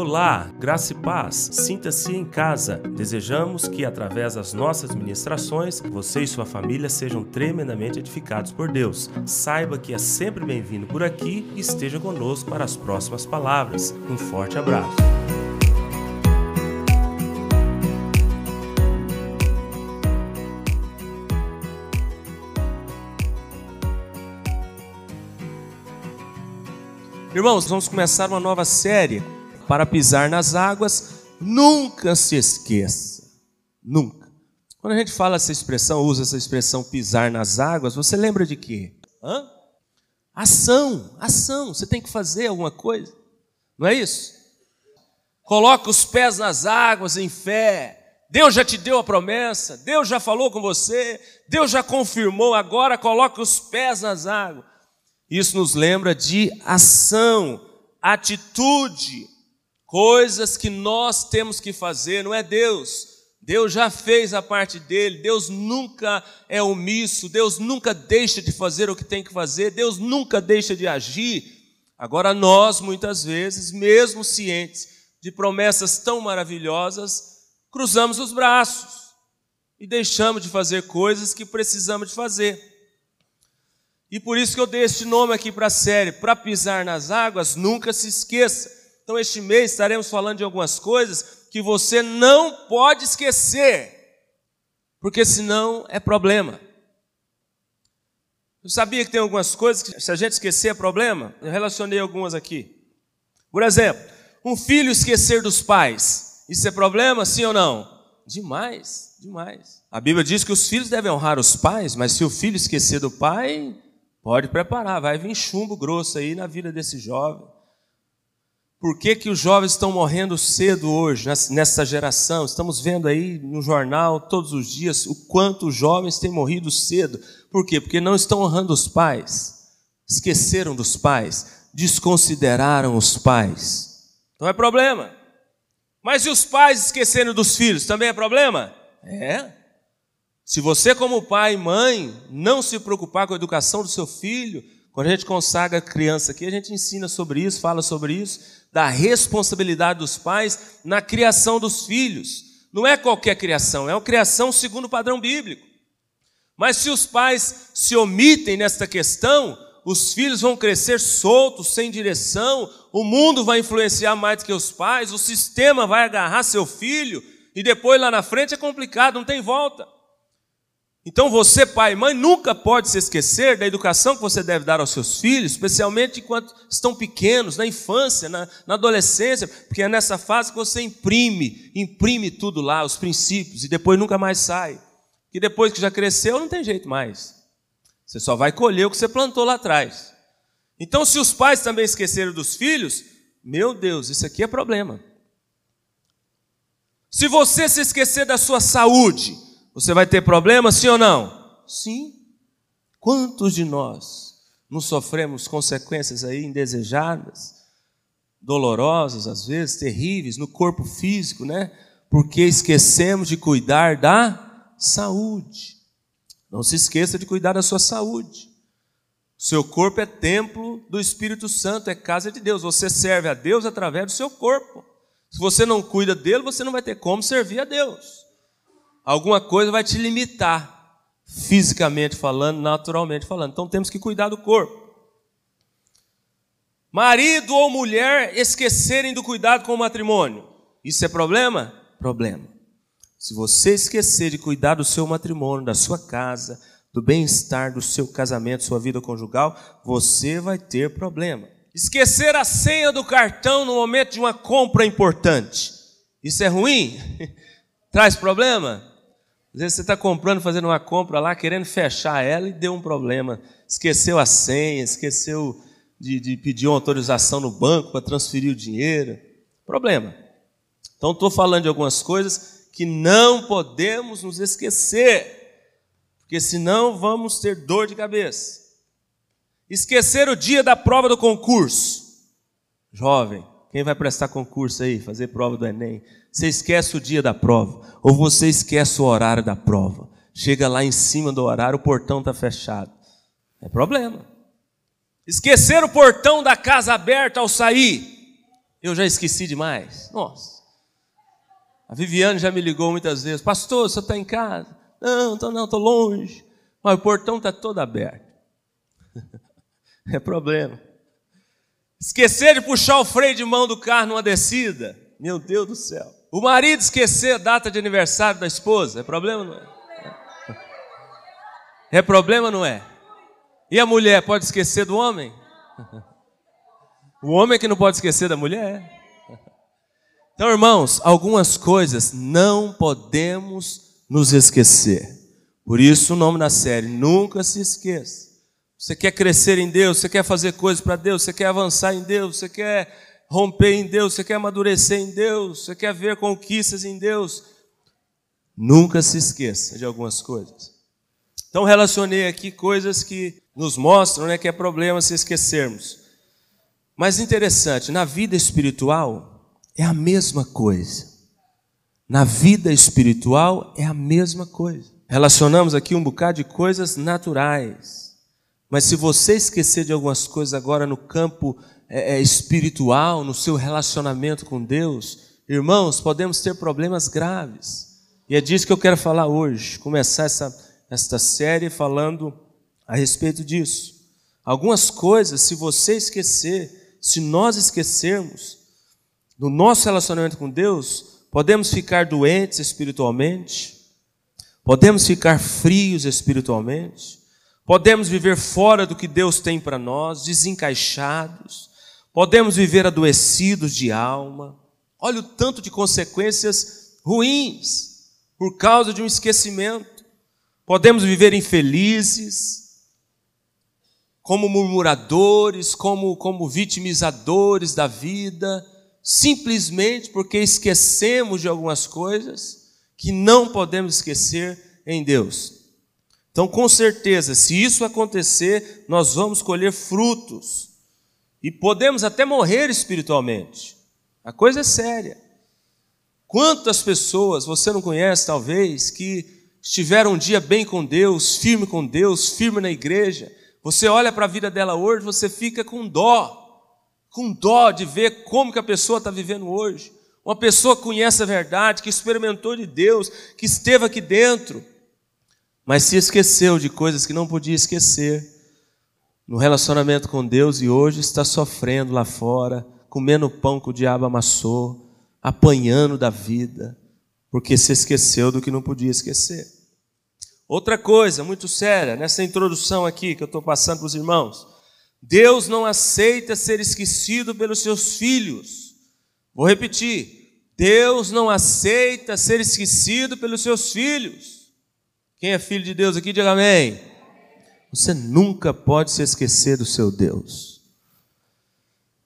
Olá, graça e paz, sinta-se em casa. Desejamos que, através das nossas ministrações, você e sua família sejam tremendamente edificados por Deus. Saiba que é sempre bem-vindo por aqui e esteja conosco para as próximas palavras. Um forte abraço. Irmãos, vamos começar uma nova série para pisar nas águas, nunca se esqueça. Nunca. Quando a gente fala essa expressão, usa essa expressão pisar nas águas, você lembra de quê? Hã? Ação, ação. Você tem que fazer alguma coisa. Não é isso? Coloca os pés nas águas em fé. Deus já te deu a promessa, Deus já falou com você, Deus já confirmou, agora coloca os pés nas águas. Isso nos lembra de ação, atitude coisas que nós temos que fazer, não é Deus. Deus já fez a parte dele, Deus nunca é omisso, Deus nunca deixa de fazer o que tem que fazer, Deus nunca deixa de agir. Agora, nós, muitas vezes, mesmo cientes de promessas tão maravilhosas, cruzamos os braços e deixamos de fazer coisas que precisamos de fazer. E por isso que eu dei este nome aqui para a série, para pisar nas águas, nunca se esqueça. Então, este mês estaremos falando de algumas coisas que você não pode esquecer, porque senão é problema. Eu sabia que tem algumas coisas que, se a gente esquecer, é problema? Eu relacionei algumas aqui. Por exemplo, um filho esquecer dos pais, isso é problema, sim ou não? Demais, demais. A Bíblia diz que os filhos devem honrar os pais, mas se o filho esquecer do pai, pode preparar, vai vir chumbo grosso aí na vida desse jovem. Por que, que os jovens estão morrendo cedo hoje, nessa geração? Estamos vendo aí no jornal todos os dias o quanto os jovens têm morrido cedo. Por quê? Porque não estão honrando os pais, esqueceram dos pais, desconsideraram os pais. Então é problema. Mas e os pais esquecendo dos filhos? Também é problema? É. Se você, como pai e mãe, não se preocupar com a educação do seu filho, quando a gente consagra criança aqui, a gente ensina sobre isso, fala sobre isso da responsabilidade dos pais na criação dos filhos. Não é qualquer criação, é uma criação segundo o padrão bíblico. Mas se os pais se omitem nesta questão, os filhos vão crescer soltos, sem direção, o mundo vai influenciar mais do que os pais, o sistema vai agarrar seu filho, e depois lá na frente é complicado, não tem volta. Então você, pai e mãe, nunca pode se esquecer da educação que você deve dar aos seus filhos, especialmente enquanto estão pequenos, na infância, na, na, adolescência, porque é nessa fase que você imprime, imprime tudo lá, os princípios, e depois nunca mais sai. Que depois que já cresceu, não tem jeito mais. Você só vai colher o que você plantou lá atrás. Então, se os pais também esqueceram dos filhos, meu Deus, isso aqui é problema. Se você se esquecer da sua saúde, você vai ter problema, sim ou não? Sim. Quantos de nós não sofremos consequências aí indesejadas, dolorosas às vezes, terríveis no corpo físico, né? Porque esquecemos de cuidar da saúde. Não se esqueça de cuidar da sua saúde. seu corpo é templo do Espírito Santo, é casa de Deus. Você serve a Deus através do seu corpo. Se você não cuida dele, você não vai ter como servir a Deus alguma coisa vai te limitar, fisicamente falando, naturalmente falando. Então temos que cuidar do corpo. Marido ou mulher esquecerem do cuidado com o matrimônio. Isso é problema? Problema. Se você esquecer de cuidar do seu matrimônio, da sua casa, do bem-estar do seu casamento, sua vida conjugal, você vai ter problema. Esquecer a senha do cartão no momento de uma compra importante. Isso é ruim? Traz problema? Às vezes você está comprando, fazendo uma compra lá, querendo fechar ela e deu um problema. Esqueceu a senha, esqueceu de, de pedir uma autorização no banco para transferir o dinheiro. Problema. Então estou falando de algumas coisas que não podemos nos esquecer, porque senão vamos ter dor de cabeça. Esquecer o dia da prova do concurso. Jovem, quem vai prestar concurso aí, fazer prova do Enem? Você esquece o dia da prova, ou você esquece o horário da prova. Chega lá em cima do horário, o portão está fechado. É problema. Esquecer o portão da casa aberta ao sair. Eu já esqueci demais. Nossa. A Viviane já me ligou muitas vezes. Pastor, você está em casa? Não, tô, não, estou longe. Mas o portão está todo aberto. é problema. Esquecer de puxar o freio de mão do carro numa descida. Meu Deus do céu. O marido esquecer a data de aniversário da esposa. É problema, não é? É problema, não é? E a mulher pode esquecer do homem? O homem é que não pode esquecer da mulher. Então, irmãos, algumas coisas não podemos nos esquecer. Por isso o nome da série, nunca se esqueça. Você quer crescer em Deus, você quer fazer coisas para Deus, você quer avançar em Deus, você quer romper em Deus, você quer amadurecer em Deus, você quer ver conquistas em Deus. Nunca se esqueça de algumas coisas. Então relacionei aqui coisas que nos mostram né, que é problema se esquecermos. Mas interessante, na vida espiritual é a mesma coisa. Na vida espiritual é a mesma coisa. Relacionamos aqui um bocado de coisas naturais. Mas se você esquecer de algumas coisas agora no campo é, espiritual, no seu relacionamento com Deus, irmãos, podemos ter problemas graves. E é disso que eu quero falar hoje. Começar essa, esta série falando a respeito disso. Algumas coisas, se você esquecer, se nós esquecermos do nosso relacionamento com Deus, podemos ficar doentes espiritualmente, podemos ficar frios espiritualmente, podemos viver fora do que Deus tem para nós, desencaixados, podemos viver adoecidos de alma. Olha o tanto de consequências ruins por causa de um esquecimento. Podemos viver infelizes, como murmuradores, como, como vitimizadores da vida, simplesmente porque esquecemos de algumas coisas que não podemos esquecer em Deus. Então, com certeza, se isso acontecer, nós vamos colher frutos e podemos até morrer espiritualmente. A coisa é séria. Quantas pessoas você não conhece, talvez, que estiveram um dia bem com Deus, firme com Deus, firme na igreja, você olha para a vida dela hoje, você fica com dó, com dó de ver como que a pessoa está vivendo hoje. Uma pessoa que conhece a verdade, que experimentou de Deus, que esteve aqui dentro, mas se esqueceu de coisas que não podia esquecer no relacionamento com Deus e hoje está sofrendo lá fora, comendo pão que o diabo amassou, apanhando da vida, porque se esqueceu do que não podia esquecer. Outra coisa muito séria, nessa introdução aqui que eu estou passando para os irmãos: Deus não aceita ser esquecido pelos seus filhos. Vou repetir: Deus não aceita ser esquecido pelos seus filhos. Quem é filho de Deus aqui, diga amém. Você nunca pode se esquecer do seu Deus.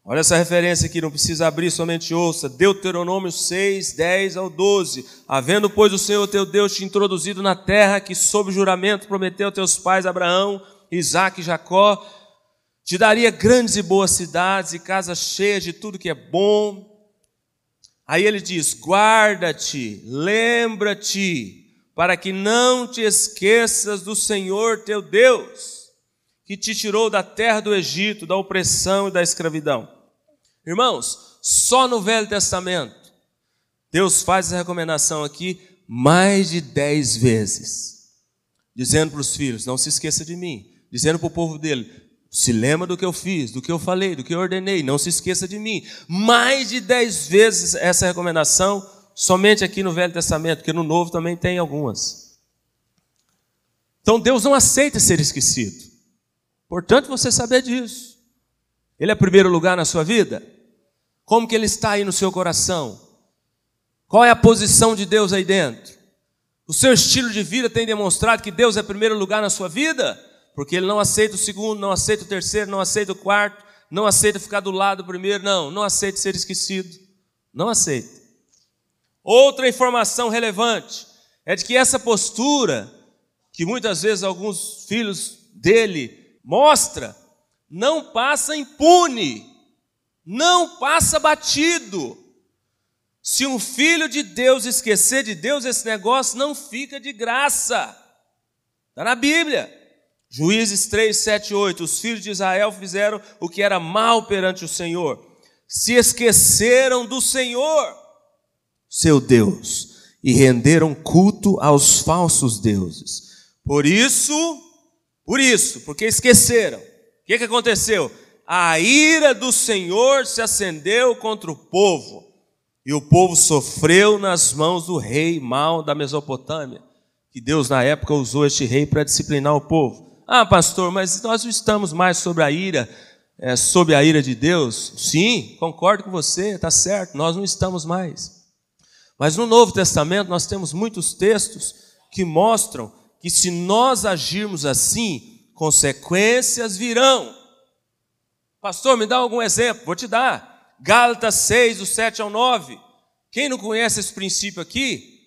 Olha essa referência aqui, não precisa abrir, somente ouça. Deuteronômio 6, 10 ao 12. Havendo, pois, o Senhor teu Deus te introduzido na terra que, sob juramento, prometeu a teus pais Abraão, Isaac e Jacó, te daria grandes e boas cidades e casas cheias de tudo que é bom. Aí ele diz: guarda-te, lembra-te, para que não te esqueças do Senhor teu Deus que te tirou da terra do Egito, da opressão e da escravidão. Irmãos, só no Velho Testamento, Deus faz essa recomendação aqui mais de dez vezes, dizendo para os filhos: não se esqueça de mim, dizendo para o povo dele: se lembra do que eu fiz, do que eu falei, do que eu ordenei, não se esqueça de mim. Mais de dez vezes essa recomendação, somente aqui no Velho Testamento, porque no Novo também tem algumas. Então Deus não aceita ser esquecido. Importante você saber disso. Ele é primeiro lugar na sua vida? Como que ele está aí no seu coração? Qual é a posição de Deus aí dentro? O seu estilo de vida tem demonstrado que Deus é primeiro lugar na sua vida? Porque ele não aceita o segundo, não aceita o terceiro, não aceita o quarto, não aceita ficar do lado do primeiro, não, não aceita ser esquecido. Não aceita. Outra informação relevante é de que essa postura, que muitas vezes alguns filhos dele mostra, não passa impune, não passa batido. Se um filho de Deus esquecer de Deus, esse negócio não fica de graça. Está na Bíblia. Juízes 3, 7, 8. Os filhos de Israel fizeram o que era mal perante o Senhor. se esqueceram do Senhor, seu Deus, e renderam culto aos falsos deuses. Por isso, por isso, porque esqueceram, o que, que aconteceu? A ira do Senhor se acendeu contra o povo, e o povo sofreu nas mãos do rei mau da Mesopotâmia, que Deus na época usou este rei para disciplinar o povo. Ah, pastor, mas nós não estamos mais sobre a ira, é, sob a ira de Deus? Sim, concordo com você, está certo, nós não estamos mais. Mas no Novo Testamento nós temos muitos textos que mostram que se nós agirmos assim, consequências virão. Pastor, me dá algum exemplo? Vou te dar. Gálatas 6, do 7 ao 9. Quem não conhece esse princípio aqui,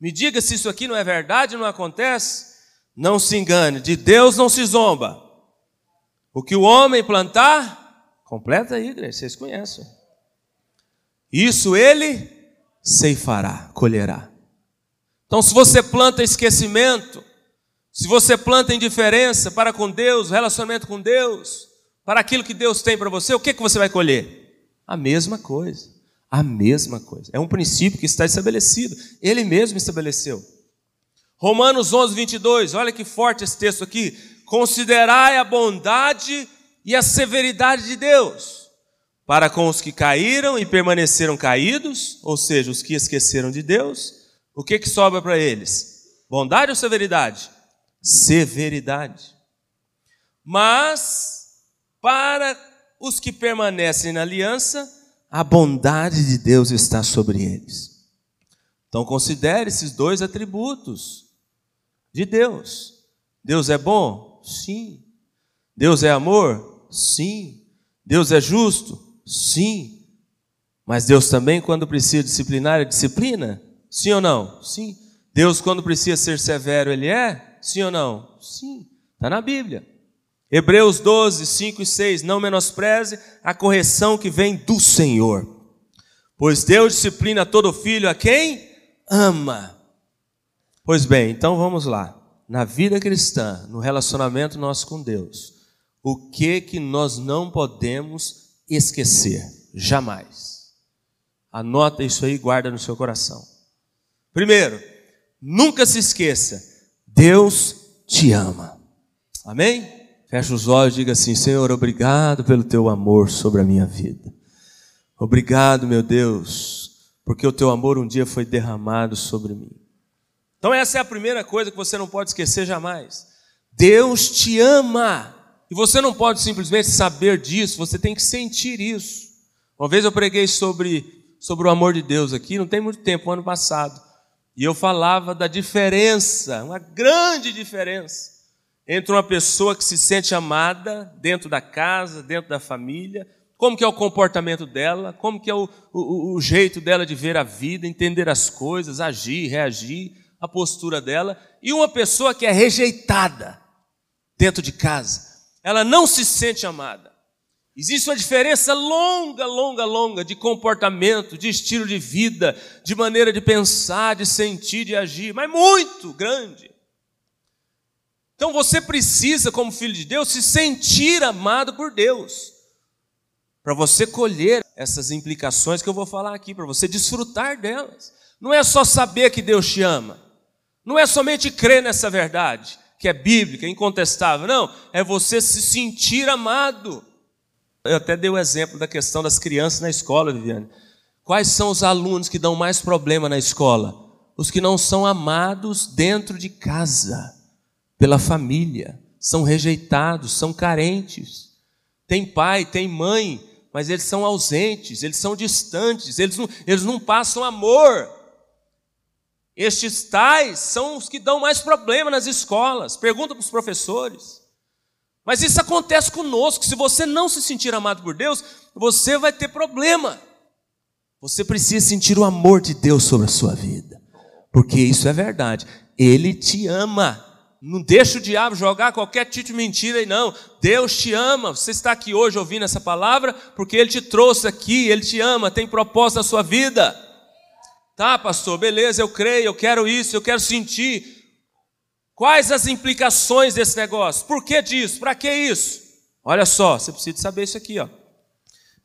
me diga se isso aqui não é verdade, não acontece. Não se engane, de Deus não se zomba. O que o homem plantar, completa aí, igreja, vocês conhecem. Isso ele ceifará, colherá. Então, se você planta esquecimento, se você planta indiferença para com Deus, relacionamento com Deus, para aquilo que Deus tem para você, o que, que você vai colher? A mesma coisa. A mesma coisa. É um princípio que está estabelecido. Ele mesmo estabeleceu. Romanos 11, 22. Olha que forte esse texto aqui. Considerai a bondade e a severidade de Deus para com os que caíram e permaneceram caídos, ou seja, os que esqueceram de Deus. O que, que sobra para eles? Bondade ou severidade? Severidade. Mas, para os que permanecem na aliança, a bondade de Deus está sobre eles. Então considere esses dois atributos de Deus. Deus é bom? Sim. Deus é amor? Sim. Deus é justo? Sim. Mas Deus também, quando precisa disciplinar, é disciplina? Sim ou não? Sim. Deus, quando precisa ser severo, ele é? Sim ou não? Sim. Está na Bíblia. Hebreus 12, 5 e 6. Não menospreze a correção que vem do Senhor, pois Deus disciplina todo filho a quem ama. Pois bem, então vamos lá. Na vida cristã, no relacionamento nosso com Deus, o que que nós não podemos esquecer? Jamais. Anota isso aí guarda no seu coração. Primeiro, nunca se esqueça, Deus te ama. Amém? Feche os olhos e diga assim: Senhor, obrigado pelo teu amor sobre a minha vida. Obrigado, meu Deus, porque o teu amor um dia foi derramado sobre mim. Então, essa é a primeira coisa que você não pode esquecer jamais. Deus te ama. E você não pode simplesmente saber disso, você tem que sentir isso. Uma vez eu preguei sobre, sobre o amor de Deus aqui, não tem muito tempo, ano passado. E eu falava da diferença, uma grande diferença entre uma pessoa que se sente amada dentro da casa, dentro da família, como que é o comportamento dela, como que é o, o, o jeito dela de ver a vida, entender as coisas, agir, reagir, a postura dela, e uma pessoa que é rejeitada dentro de casa. Ela não se sente amada. Existe uma diferença longa, longa, longa de comportamento, de estilo de vida, de maneira de pensar, de sentir, de agir, mas muito grande. Então você precisa, como filho de Deus, se sentir amado por Deus. Para você colher essas implicações que eu vou falar aqui, para você desfrutar delas. Não é só saber que Deus te ama. Não é somente crer nessa verdade, que é bíblica, incontestável. Não, é você se sentir amado. Eu até dei o exemplo da questão das crianças na escola, Viviane. Quais são os alunos que dão mais problema na escola? Os que não são amados dentro de casa pela família, são rejeitados, são carentes. Tem pai, tem mãe, mas eles são ausentes, eles são distantes, eles não, eles não passam amor. Estes tais são os que dão mais problema nas escolas. Pergunta para os professores. Mas isso acontece conosco. Se você não se sentir amado por Deus, você vai ter problema. Você precisa sentir o amor de Deus sobre a sua vida, porque isso é verdade. Ele te ama. Não deixa o diabo jogar qualquer tipo de mentira aí, não. Deus te ama. Você está aqui hoje ouvindo essa palavra porque Ele te trouxe aqui, Ele te ama, tem propósito na sua vida. Tá, pastor, beleza, eu creio, eu quero isso, eu quero sentir. Quais as implicações desse negócio? Por que disso? Para que isso? Olha só, você precisa saber isso aqui, ó.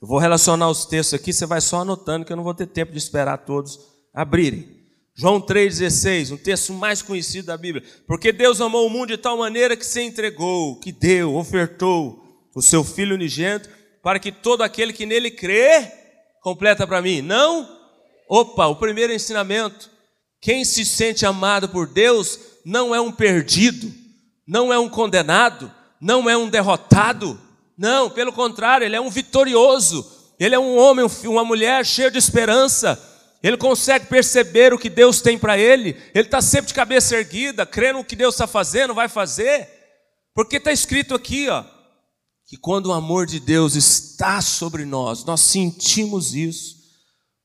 Eu vou relacionar os textos aqui, você vai só anotando que eu não vou ter tempo de esperar todos abrirem. João 3,16, um texto mais conhecido da Bíblia. Porque Deus amou o mundo de tal maneira que se entregou, que deu, ofertou o seu Filho unigênito, para que todo aquele que nele crê, completa para mim, não? Opa, o primeiro ensinamento. Quem se sente amado por Deus não é um perdido, não é um condenado, não é um derrotado. Não, pelo contrário, ele é um vitorioso. Ele é um homem, uma mulher cheia de esperança ele consegue perceber o que Deus tem para ele, ele está sempre de cabeça erguida, crendo no que Deus está fazendo, vai fazer, porque está escrito aqui, ó, que quando o amor de Deus está sobre nós, nós sentimos isso,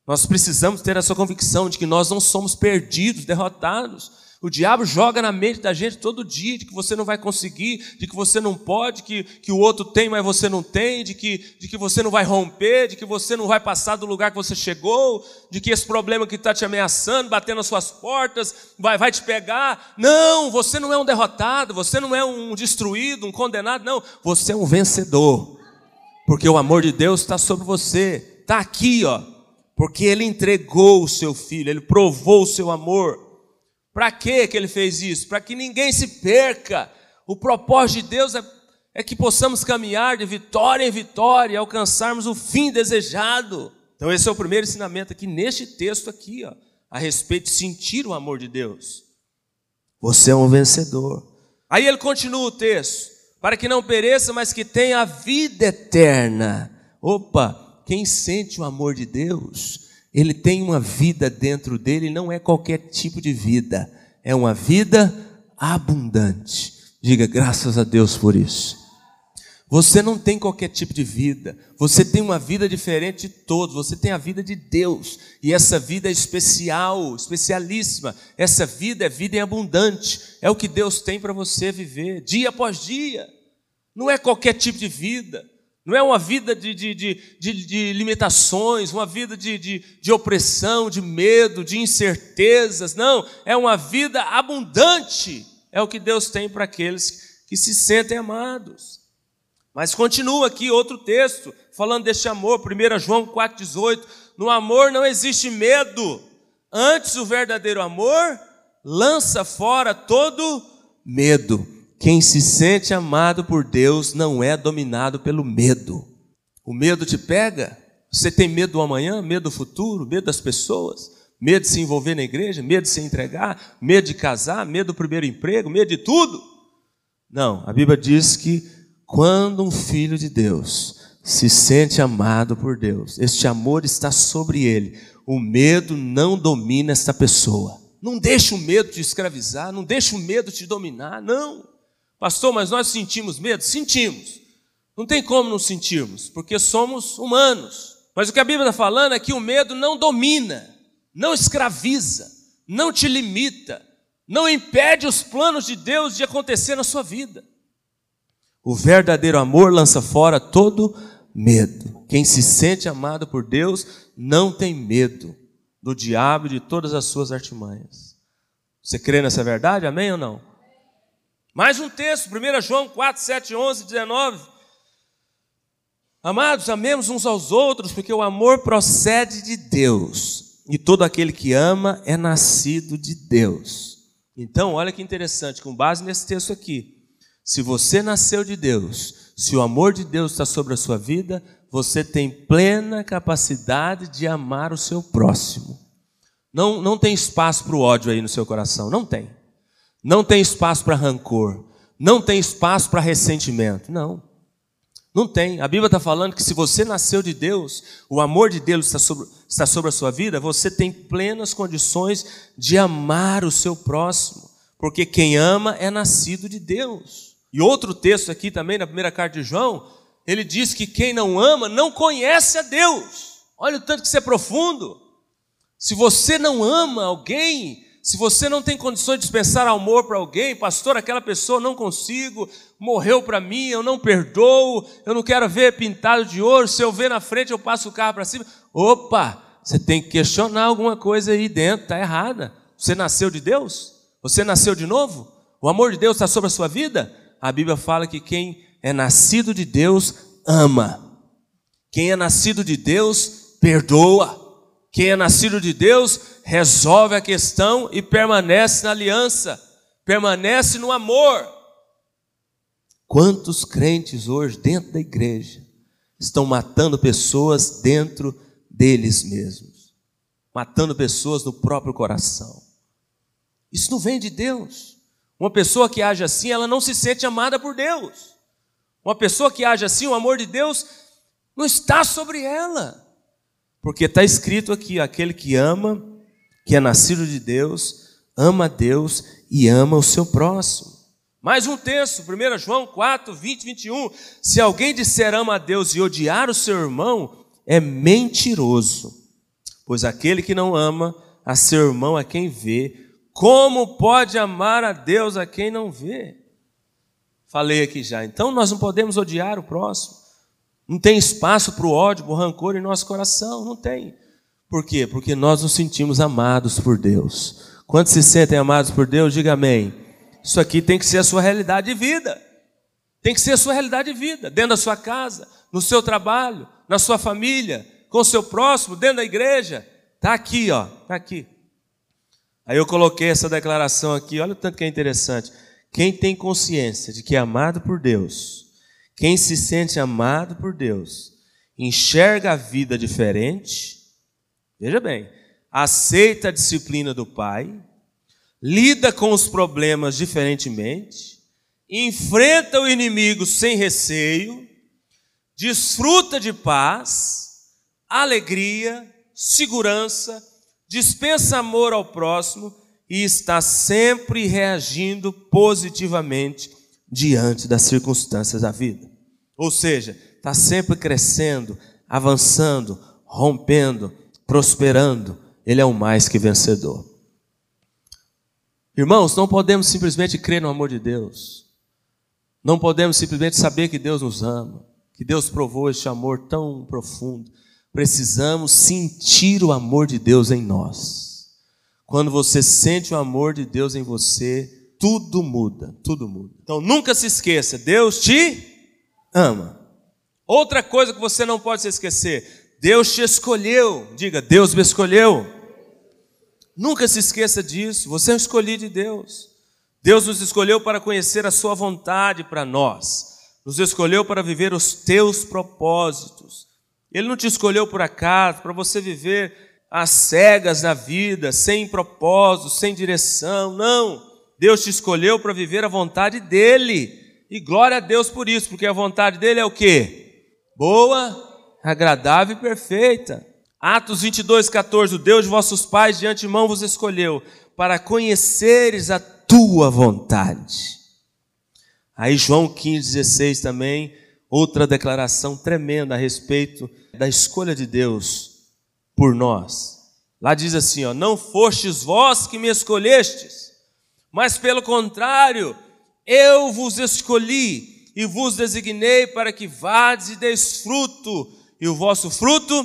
nós precisamos ter essa convicção de que nós não somos perdidos, derrotados, o diabo joga na mente da gente todo dia de que você não vai conseguir, de que você não pode, que, que o outro tem, mas você não tem, de que, de que você não vai romper, de que você não vai passar do lugar que você chegou, de que esse problema que está te ameaçando, batendo nas suas portas, vai, vai te pegar. Não, você não é um derrotado, você não é um destruído, um condenado, não, você é um vencedor, porque o amor de Deus está sobre você, está aqui, ó, porque Ele entregou o seu filho, Ele provou o seu amor. Para que ele fez isso? Para que ninguém se perca. O propósito de Deus é, é que possamos caminhar de vitória em vitória e alcançarmos o fim desejado. Então esse é o primeiro ensinamento aqui neste texto aqui, ó, a respeito de sentir o amor de Deus. Você é um vencedor. Aí ele continua o texto, para que não pereça, mas que tenha a vida eterna. Opa, quem sente o amor de Deus ele tem uma vida dentro dele, não é qualquer tipo de vida, é uma vida abundante. Diga graças a Deus por isso. Você não tem qualquer tipo de vida, você tem uma vida diferente de todos, você tem a vida de Deus, e essa vida é especial, especialíssima. Essa vida é vida em abundante, é o que Deus tem para você viver, dia após dia. Não é qualquer tipo de vida. Não é uma vida de, de, de, de, de limitações, uma vida de, de, de opressão, de medo, de incertezas. Não, é uma vida abundante. É o que Deus tem para aqueles que se sentem amados. Mas continua aqui outro texto, falando deste amor, 1 João 4,18. No amor não existe medo, antes o verdadeiro amor lança fora todo medo quem se sente amado por Deus não é dominado pelo medo. O medo te pega? Você tem medo do amanhã, medo do futuro, medo das pessoas, medo de se envolver na igreja, medo de se entregar, medo de casar, medo do primeiro emprego, medo de tudo? Não, a Bíblia diz que quando um filho de Deus se sente amado por Deus, este amor está sobre ele, o medo não domina esta pessoa. Não deixa o medo te escravizar, não deixa o medo te dominar, não. Pastor, mas nós sentimos medo? Sentimos. Não tem como não sentirmos, porque somos humanos. Mas o que a Bíblia está falando é que o medo não domina, não escraviza, não te limita, não impede os planos de Deus de acontecer na sua vida. O verdadeiro amor lança fora todo medo. Quem se sente amado por Deus não tem medo do diabo e de todas as suas artimanhas. Você crê nessa verdade? Amém ou não? Mais um texto, 1 João 4, 7, 11, 19. Amados, amemos uns aos outros, porque o amor procede de Deus, e todo aquele que ama é nascido de Deus. Então, olha que interessante, com base nesse texto aqui, se você nasceu de Deus, se o amor de Deus está sobre a sua vida, você tem plena capacidade de amar o seu próximo. Não, não tem espaço para o ódio aí no seu coração, não tem. Não tem espaço para rancor. Não tem espaço para ressentimento. Não. Não tem. A Bíblia está falando que se você nasceu de Deus, o amor de Deus está sobre, está sobre a sua vida, você tem plenas condições de amar o seu próximo. Porque quem ama é nascido de Deus. E outro texto aqui também, na primeira carta de João, ele diz que quem não ama não conhece a Deus. Olha o tanto que isso é profundo. Se você não ama alguém, se você não tem condições de dispensar amor para alguém, pastor, aquela pessoa não consigo, morreu para mim, eu não perdoo, eu não quero ver pintado de ouro, se eu ver na frente eu passo o carro para cima. Opa, você tem que questionar alguma coisa aí dentro, está errada. Você nasceu de Deus? Você nasceu de novo? O amor de Deus está sobre a sua vida? A Bíblia fala que quem é nascido de Deus ama. Quem é nascido de Deus, perdoa. Quem é nascido de Deus, resolve a questão e permanece na aliança, permanece no amor. Quantos crentes hoje dentro da igreja estão matando pessoas dentro deles mesmos, matando pessoas no próprio coração? Isso não vem de Deus. Uma pessoa que age assim, ela não se sente amada por Deus. Uma pessoa que age assim, o amor de Deus não está sobre ela. Porque está escrito aqui: aquele que ama, que é nascido de Deus, ama a Deus e ama o seu próximo. Mais um texto, 1 João 4, 20, 21. Se alguém disser ama a Deus e odiar o seu irmão, é mentiroso. Pois aquele que não ama a seu irmão a quem vê, como pode amar a Deus a quem não vê? Falei aqui já. Então nós não podemos odiar o próximo. Não tem espaço para o ódio, para o rancor em nosso coração. Não tem. Por quê? Porque nós nos sentimos amados por Deus. Quantos se sentem amados por Deus? Diga amém. Isso aqui tem que ser a sua realidade de vida. Tem que ser a sua realidade de vida. Dentro da sua casa, no seu trabalho, na sua família, com o seu próximo, dentro da igreja. Está aqui, ó. Está aqui. Aí eu coloquei essa declaração aqui, olha o tanto que é interessante. Quem tem consciência de que é amado por Deus, quem se sente amado por Deus, enxerga a vida diferente, veja bem, aceita a disciplina do Pai, lida com os problemas diferentemente, enfrenta o inimigo sem receio, desfruta de paz, alegria, segurança, dispensa amor ao próximo e está sempre reagindo positivamente diante das circunstâncias da vida. Ou seja, está sempre crescendo, avançando, rompendo, prosperando. Ele é o mais que vencedor. Irmãos, não podemos simplesmente crer no amor de Deus. Não podemos simplesmente saber que Deus nos ama, que Deus provou este amor tão profundo precisamos sentir o amor de Deus em nós. Quando você sente o amor de Deus em você, tudo muda, tudo muda. Então nunca se esqueça, Deus te ama. Outra coisa que você não pode se esquecer, Deus te escolheu. Diga, Deus me escolheu. Nunca se esqueça disso, você é um escolhido de Deus. Deus nos escolheu para conhecer a Sua vontade para nós, nos escolheu para viver os teus propósitos. Ele não te escolheu por acaso para você viver às cegas na vida, sem propósito, sem direção. Não. Deus te escolheu para viver a vontade dele. E glória a Deus por isso, porque a vontade dele é o quê? Boa, agradável e perfeita. Atos 22, 14. O Deus de vossos pais de antemão vos escolheu para conheceres a tua vontade. Aí João 15, 16 também, outra declaração tremenda a respeito da escolha de Deus por nós. Lá diz assim, ó, não fostes vós que me escolhestes, mas pelo contrário, eu vos escolhi e vos designei para que vades e deis fruto, e o vosso fruto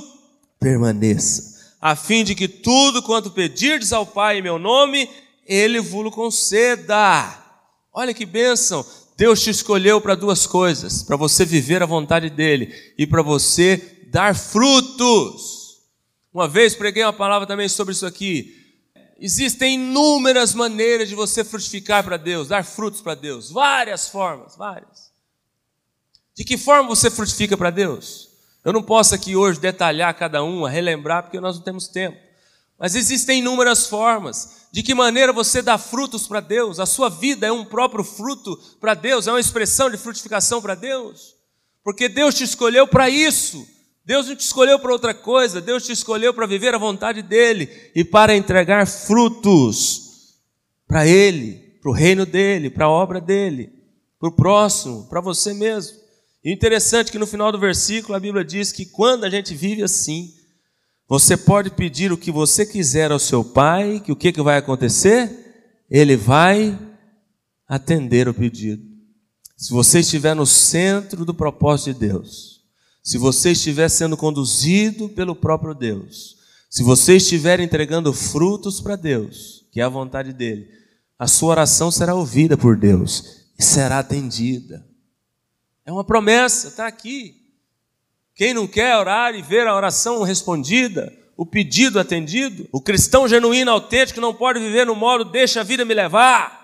permaneça, a fim de que tudo quanto pedirdes ao Pai em meu nome, ele vos conceda. Olha que bênção! Deus te escolheu para duas coisas: para você viver a vontade dele e para você dar frutos. Uma vez preguei uma palavra também sobre isso aqui. Existem inúmeras maneiras de você frutificar para Deus, dar frutos para Deus, várias formas, várias. De que forma você frutifica para Deus? Eu não posso aqui hoje detalhar cada uma, relembrar, porque nós não temos tempo. Mas existem inúmeras formas. De que maneira você dá frutos para Deus? A sua vida é um próprio fruto para Deus, é uma expressão de frutificação para Deus. Porque Deus te escolheu para isso. Deus não te escolheu para outra coisa, Deus te escolheu para viver a vontade dEle e para entregar frutos para Ele, para o reino dEle, para a obra dEle, para o próximo, para você mesmo. E interessante que no final do versículo a Bíblia diz que quando a gente vive assim, você pode pedir o que você quiser ao seu pai, que o que, que vai acontecer? Ele vai atender o pedido. Se você estiver no centro do propósito de Deus, se você estiver sendo conduzido pelo próprio Deus, se você estiver entregando frutos para Deus, que é a vontade dele, a sua oração será ouvida por Deus e será atendida. É uma promessa, está aqui. Quem não quer orar e ver a oração respondida, o pedido atendido? O cristão genuíno, autêntico, não pode viver no modo deixa a vida me levar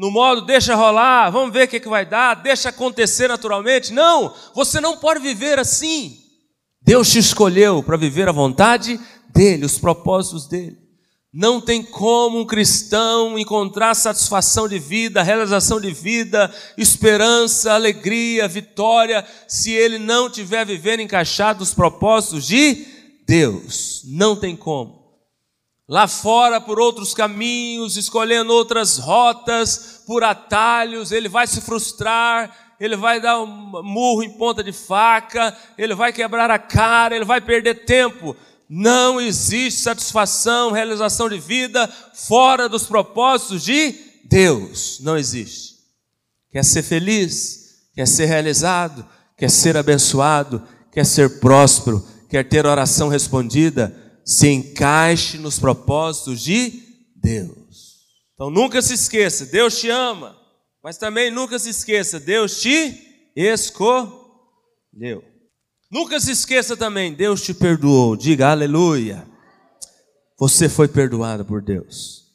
no modo deixa rolar, vamos ver o que, que vai dar, deixa acontecer naturalmente. Não, você não pode viver assim. Deus te escolheu para viver a vontade dEle, os propósitos dEle. Não tem como um cristão encontrar satisfação de vida, realização de vida, esperança, alegria, vitória, se ele não tiver vivendo encaixado os propósitos de Deus. Não tem como lá fora por outros caminhos, escolhendo outras rotas, por atalhos, ele vai se frustrar, ele vai dar um murro em ponta de faca, ele vai quebrar a cara, ele vai perder tempo. Não existe satisfação, realização de vida fora dos propósitos de Deus. Não existe. Quer ser feliz, quer ser realizado, quer ser abençoado, quer ser próspero, quer ter oração respondida, se encaixe nos propósitos de Deus. Então nunca se esqueça, Deus te ama, mas também nunca se esqueça, Deus te escolheu. Nunca se esqueça também, Deus te perdoou. Diga aleluia. Você foi perdoado por Deus.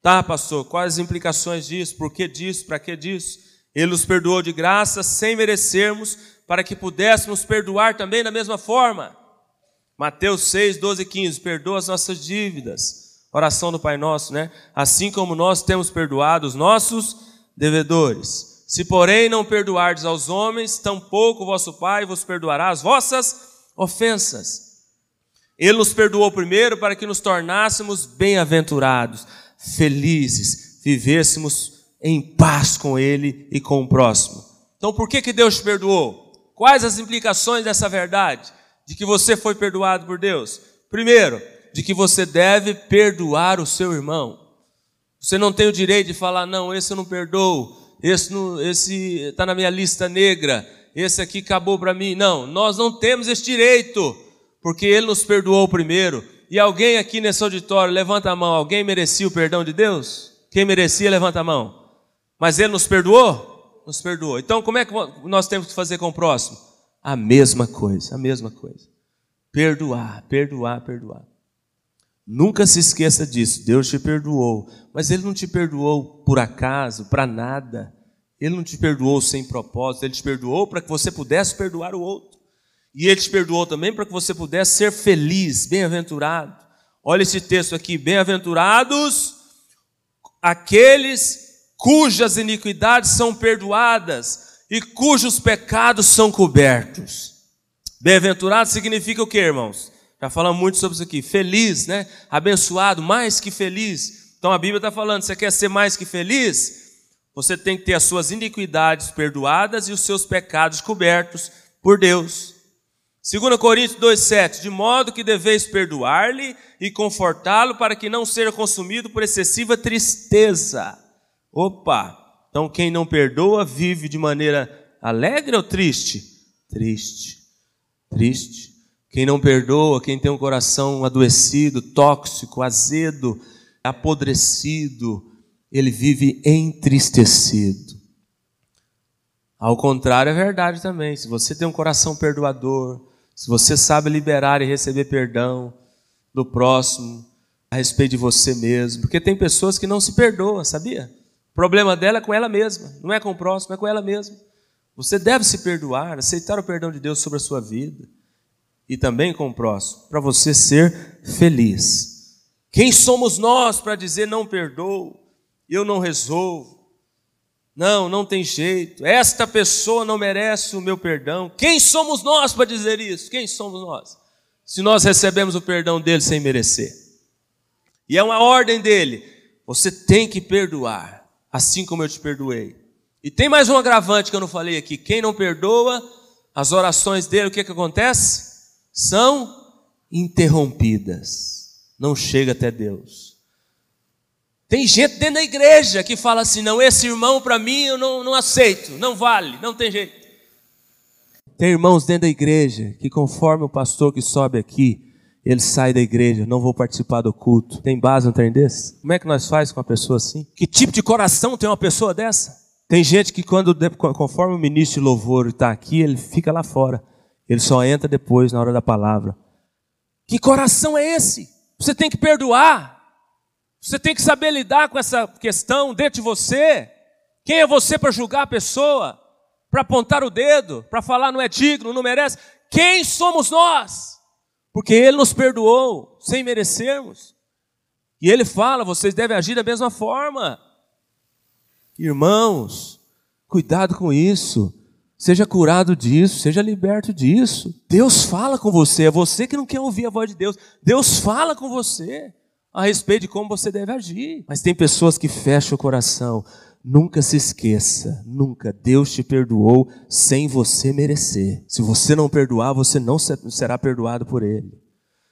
Tá, pastor? Quais as implicações disso? Por que disso? Para que disso? Ele nos perdoou de graça sem merecermos, para que pudéssemos perdoar também da mesma forma. Mateus 6, 12 e 15, perdoa as nossas dívidas. Oração do Pai Nosso, né? Assim como nós temos perdoado os nossos devedores. Se, porém, não perdoardes aos homens, tampouco vosso Pai vos perdoará as vossas ofensas. Ele nos perdoou primeiro para que nos tornássemos bem-aventurados, felizes, vivêssemos em paz com Ele e com o próximo. Então, por que, que Deus perdoou? Quais as implicações dessa verdade? De que você foi perdoado por Deus? Primeiro, de que você deve perdoar o seu irmão. Você não tem o direito de falar, não, esse eu não perdoo, esse está na minha lista negra, esse aqui acabou para mim. Não, nós não temos esse direito, porque Ele nos perdoou primeiro. E alguém aqui nesse auditório, levanta a mão, alguém merecia o perdão de Deus? Quem merecia, levanta a mão. Mas Ele nos perdoou? Nos perdoou. Então, como é que nós temos que fazer com o próximo? A mesma coisa, a mesma coisa. Perdoar, perdoar, perdoar. Nunca se esqueça disso. Deus te perdoou, mas Ele não te perdoou por acaso, para nada. Ele não te perdoou sem propósito. Ele te perdoou para que você pudesse perdoar o outro. E Ele te perdoou também para que você pudesse ser feliz, bem-aventurado. Olha esse texto aqui: bem-aventurados aqueles cujas iniquidades são perdoadas e cujos pecados são cobertos. Bem-aventurado significa o que, irmãos? Já falamos muito sobre isso aqui. Feliz, né? Abençoado, mais que feliz. Então a Bíblia está falando: você quer ser mais que feliz? Você tem que ter as suas iniquidades perdoadas e os seus pecados cobertos por Deus. 2 Coríntios 2,7: De modo que deveis perdoar-lhe e confortá-lo para que não seja consumido por excessiva tristeza. Opa! Então, quem não perdoa vive de maneira alegre ou triste? Triste. Triste. Quem não perdoa, quem tem um coração adoecido, tóxico, azedo, apodrecido, ele vive entristecido. Ao contrário, é verdade também. Se você tem um coração perdoador, se você sabe liberar e receber perdão do próximo, a respeito de você mesmo, porque tem pessoas que não se perdoam, sabia? Problema dela é com ela mesma, não é com o próximo, é com ela mesma. Você deve se perdoar, aceitar o perdão de Deus sobre a sua vida e também com o próximo, para você ser feliz. Quem somos nós para dizer não perdoo, eu não resolvo? Não, não tem jeito. Esta pessoa não merece o meu perdão. Quem somos nós para dizer isso? Quem somos nós? Se nós recebemos o perdão dele sem merecer. E é uma ordem dele. Você tem que perdoar assim como eu te perdoei. E tem mais um agravante que eu não falei aqui: quem não perdoa, as orações dele, o que, que acontece? São interrompidas, não chega até Deus. Tem gente dentro da igreja que fala assim: não, esse irmão para mim eu não, não aceito, não vale, não tem jeito. Tem irmãos dentro da igreja que, conforme o pastor que sobe aqui, ele sai da igreja, não vou participar do culto. Tem base um trem desse? Como é que nós faz com uma pessoa assim? Que tipo de coração tem uma pessoa dessa? Tem gente que quando, conforme o ministro de louvor está aqui, ele fica lá fora. Ele só entra depois, na hora da palavra. Que coração é esse? Você tem que perdoar. Você tem que saber lidar com essa questão dentro de você. Quem é você para julgar a pessoa? Para apontar o dedo? Para falar não é digno, não merece? Quem somos nós? Porque Ele nos perdoou sem merecermos. E Ele fala: vocês devem agir da mesma forma. Irmãos, cuidado com isso. Seja curado disso, seja liberto disso. Deus fala com você, é você que não quer ouvir a voz de Deus. Deus fala com você a respeito de como você deve agir. Mas tem pessoas que fecham o coração. Nunca se esqueça, nunca Deus te perdoou sem você merecer. Se você não perdoar, você não será perdoado por Ele.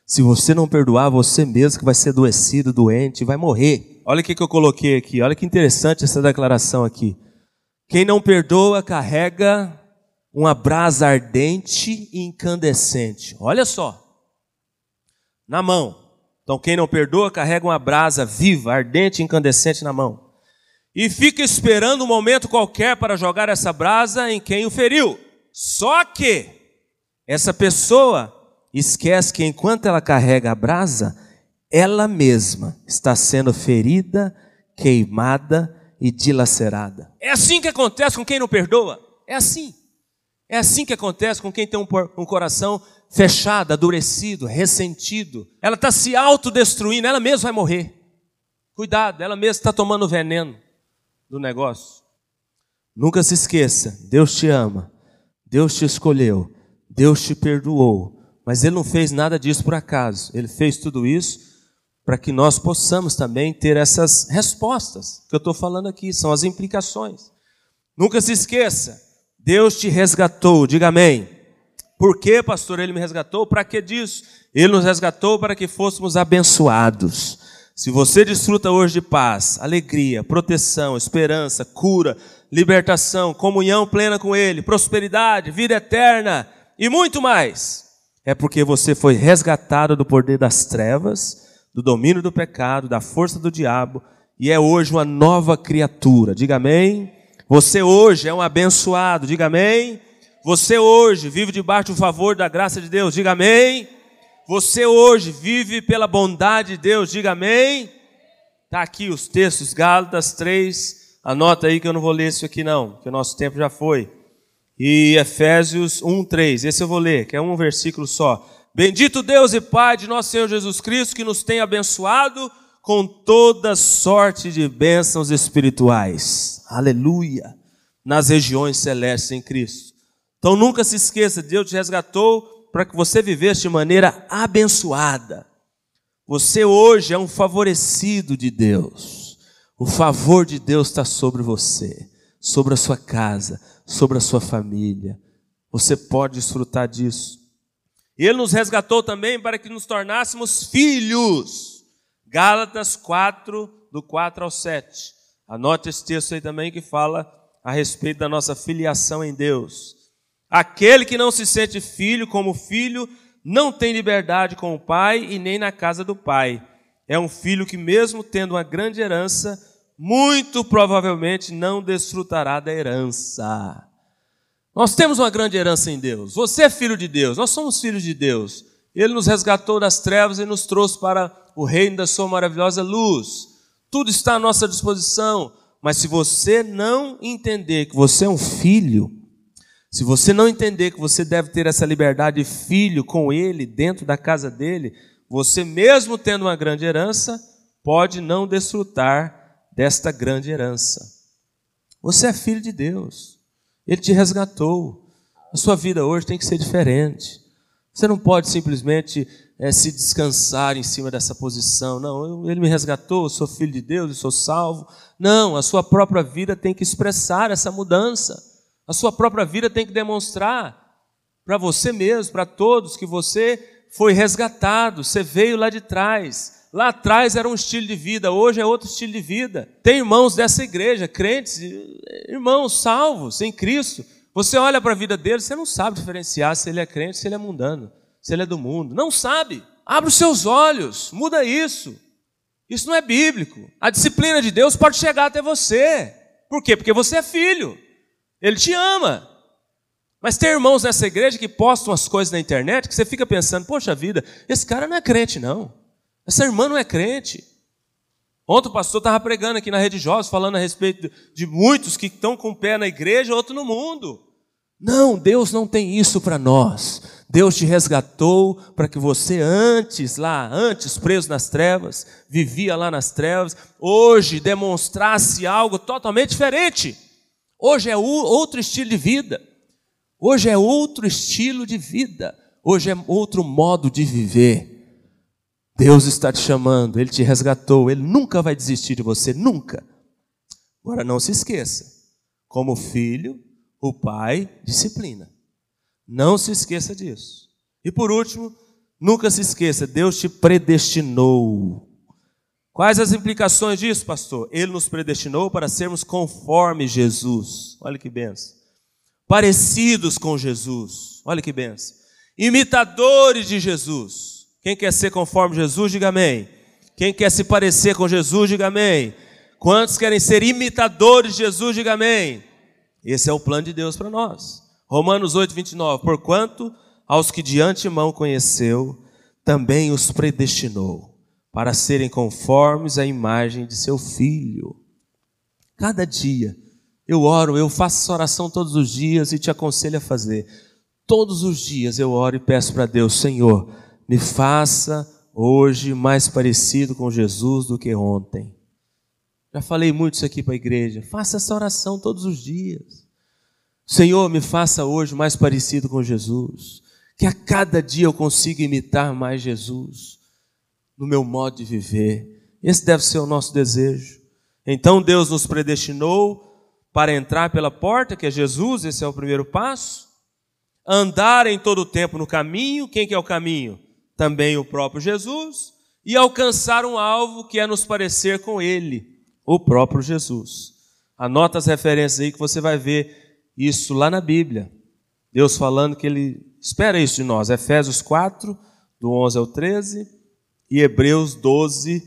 Se você não perdoar, você mesmo que vai ser adoecido, doente, vai morrer. Olha o que eu coloquei aqui, olha que interessante essa declaração aqui. Quem não perdoa carrega uma brasa ardente e incandescente. Olha só. Na mão. Então, quem não perdoa carrega uma brasa viva, ardente e incandescente na mão. E fica esperando um momento qualquer para jogar essa brasa em quem o feriu. Só que essa pessoa esquece que enquanto ela carrega a brasa, ela mesma está sendo ferida, queimada e dilacerada. É assim que acontece com quem não perdoa. É assim. É assim que acontece com quem tem um, coração fechado, adurecido, ressentido. Ela está se autodestruindo, ela mesma vai morrer. Cuidado, ela mesma está tomando veneno do negócio. Nunca se esqueça: Deus te ama, Deus te escolheu, Deus te perdoou, mas Ele não fez nada disso por acaso. Ele fez tudo isso para que nós possamos também ter essas respostas que eu estou falando aqui, são as implicações. Nunca se esqueça, Deus te resgatou, diga amém. Por que, pastor, ele me resgatou? Para que disso? Ele nos resgatou para que fôssemos abençoados. Se você desfruta hoje de paz, alegria, proteção, esperança, cura, libertação, comunhão plena com Ele, prosperidade, vida eterna e muito mais, é porque você foi resgatado do poder das trevas do domínio do pecado, da força do diabo, e é hoje uma nova criatura. Diga amém. Você hoje é um abençoado. Diga amém. Você hoje vive debaixo do favor da graça de Deus. Diga amém. Você hoje vive pela bondade de Deus. Diga amém. Está aqui os textos, Gálatas 3. Anota aí que eu não vou ler isso aqui não, que o nosso tempo já foi. E Efésios 1, 3. Esse eu vou ler, que é um versículo só. Bendito Deus e Pai de nosso Senhor Jesus Cristo, que nos tem abençoado com toda sorte de bênçãos espirituais. Aleluia! Nas regiões celestes em Cristo. Então nunca se esqueça, Deus te resgatou para que você vivesse de maneira abençoada. Você hoje é um favorecido de Deus. O favor de Deus está sobre você, sobre a sua casa, sobre a sua família. Você pode desfrutar disso. E ele nos resgatou também para que nos tornássemos filhos. Gálatas 4, do 4 ao 7. Anote esse texto aí também que fala a respeito da nossa filiação em Deus. Aquele que não se sente filho como filho, não tem liberdade com o pai e nem na casa do pai. É um filho que, mesmo tendo uma grande herança, muito provavelmente não desfrutará da herança. Nós temos uma grande herança em Deus. Você é filho de Deus, nós somos filhos de Deus. Ele nos resgatou das trevas e nos trouxe para o reino da sua maravilhosa luz. Tudo está à nossa disposição, mas se você não entender que você é um filho, se você não entender que você deve ter essa liberdade de filho com ele dentro da casa dele, você mesmo tendo uma grande herança, pode não desfrutar desta grande herança. Você é filho de Deus. Ele te resgatou. A sua vida hoje tem que ser diferente. Você não pode simplesmente é, se descansar em cima dessa posição. Não, ele me resgatou, eu sou filho de Deus, eu sou salvo. Não, a sua própria vida tem que expressar essa mudança. A sua própria vida tem que demonstrar para você mesmo, para todos, que você foi resgatado, você veio lá de trás. Lá atrás era um estilo de vida, hoje é outro estilo de vida. Tem irmãos dessa igreja, crentes, irmãos salvos em Cristo. Você olha para a vida dele, você não sabe diferenciar se ele é crente, se ele é mundano, se ele é do mundo. Não sabe. Abre os seus olhos, muda isso. Isso não é bíblico. A disciplina de Deus pode chegar até você. Por quê? Porque você é filho. Ele te ama. Mas tem irmãos nessa igreja que postam as coisas na internet que você fica pensando, poxa vida, esse cara não é crente, não. Essa irmã não é crente. Ontem o pastor estava pregando aqui na Rede Jovens, falando a respeito de muitos que estão com o pé na igreja, outro no mundo. Não, Deus não tem isso para nós. Deus te resgatou para que você antes lá, antes preso nas trevas, vivia lá nas trevas, hoje demonstrasse algo totalmente diferente. Hoje é outro estilo de vida. Hoje é outro estilo de vida. Hoje é outro modo de viver. Deus está te chamando, Ele te resgatou, Ele nunca vai desistir de você, nunca. Agora não se esqueça, como filho, o pai disciplina. Não se esqueça disso. E por último, nunca se esqueça, Deus te predestinou. Quais as implicações disso, pastor? Ele nos predestinou para sermos conforme Jesus. Olha que benção. Parecidos com Jesus. Olha que benção. Imitadores de Jesus. Quem quer ser conforme Jesus, diga amém. Quem quer se parecer com Jesus, diga amém. Quantos querem ser imitadores de Jesus, diga amém. Esse é o plano de Deus para nós. Romanos 8, 29. Porquanto aos que de antemão conheceu, também os predestinou para serem conformes à imagem de seu filho. Cada dia eu oro, eu faço essa oração todos os dias e te aconselho a fazer. Todos os dias eu oro e peço para Deus, Senhor, me faça hoje mais parecido com Jesus do que ontem. Já falei muito isso aqui para a igreja. Faça essa oração todos os dias. Senhor, me faça hoje mais parecido com Jesus. Que a cada dia eu consiga imitar mais Jesus no meu modo de viver. Esse deve ser o nosso desejo. Então Deus nos predestinou para entrar pela porta, que é Jesus, esse é o primeiro passo. Andar em todo o tempo no caminho, quem que é o caminho? Também o próprio Jesus. E alcançar um alvo que é nos parecer com Ele o próprio Jesus. Anota as referências aí que você vai ver isso lá na Bíblia. Deus falando que Ele espera isso de nós. Efésios 4, do 11 ao 13, e Hebreus 12,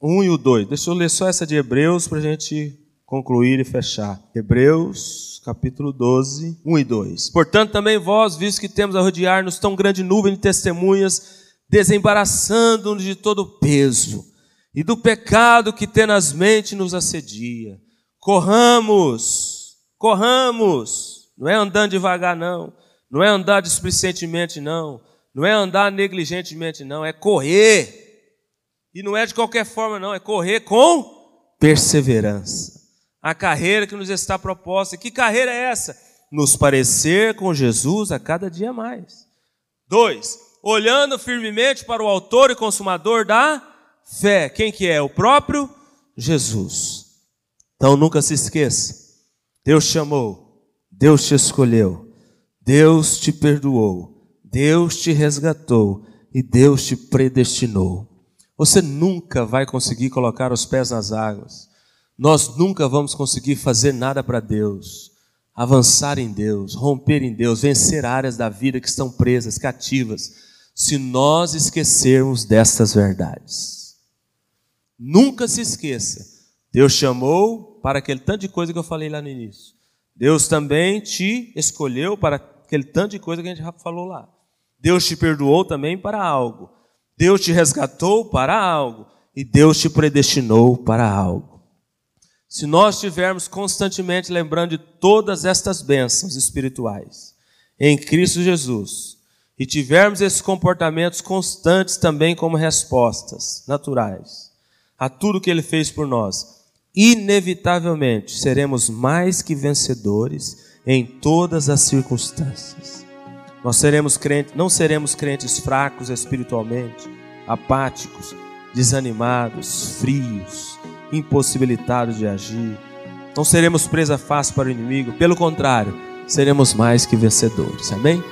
1 e o 2. Deixa eu ler só essa de Hebreus para a gente concluir e fechar. Hebreus, capítulo 12, 1 e 2. Portanto, também vós, visto que temos a rodear-nos tão grande nuvem de testemunhas, desembaraçando-nos de todo peso e do pecado que tenazmente nos assedia. Corramos, corramos, não é andando devagar, não, não é andar displicentemente, não, não é andar negligentemente, não, é correr. E não é de qualquer forma, não, é correr com perseverança. A carreira que nos está proposta. Que carreira é essa? Nos parecer com Jesus a cada dia mais. Dois, olhando firmemente para o autor e consumador da fé, quem que é? O próprio Jesus. Então nunca se esqueça. Deus chamou, Deus te escolheu, Deus te perdoou, Deus te resgatou e Deus te predestinou. Você nunca vai conseguir colocar os pés nas águas. Nós nunca vamos conseguir fazer nada para Deus, avançar em Deus, romper em Deus, vencer áreas da vida que estão presas, cativas, se nós esquecermos destas verdades. Nunca se esqueça. Deus chamou para aquele tanto de coisa que eu falei lá no início. Deus também te escolheu para aquele tanto de coisa que a gente já falou lá. Deus te perdoou também para algo. Deus te resgatou para algo. E Deus te predestinou para algo. Se nós estivermos constantemente lembrando de todas estas bênçãos espirituais em Cristo Jesus e tivermos esses comportamentos constantes também como respostas naturais, a tudo que ele fez por nós, inevitavelmente seremos mais que vencedores em todas as circunstâncias. Nós seremos crentes, não seremos crentes fracos espiritualmente, apáticos, desanimados, frios, impossibilitados de agir. Não seremos presa fácil para o inimigo, pelo contrário, seremos mais que vencedores. Amém?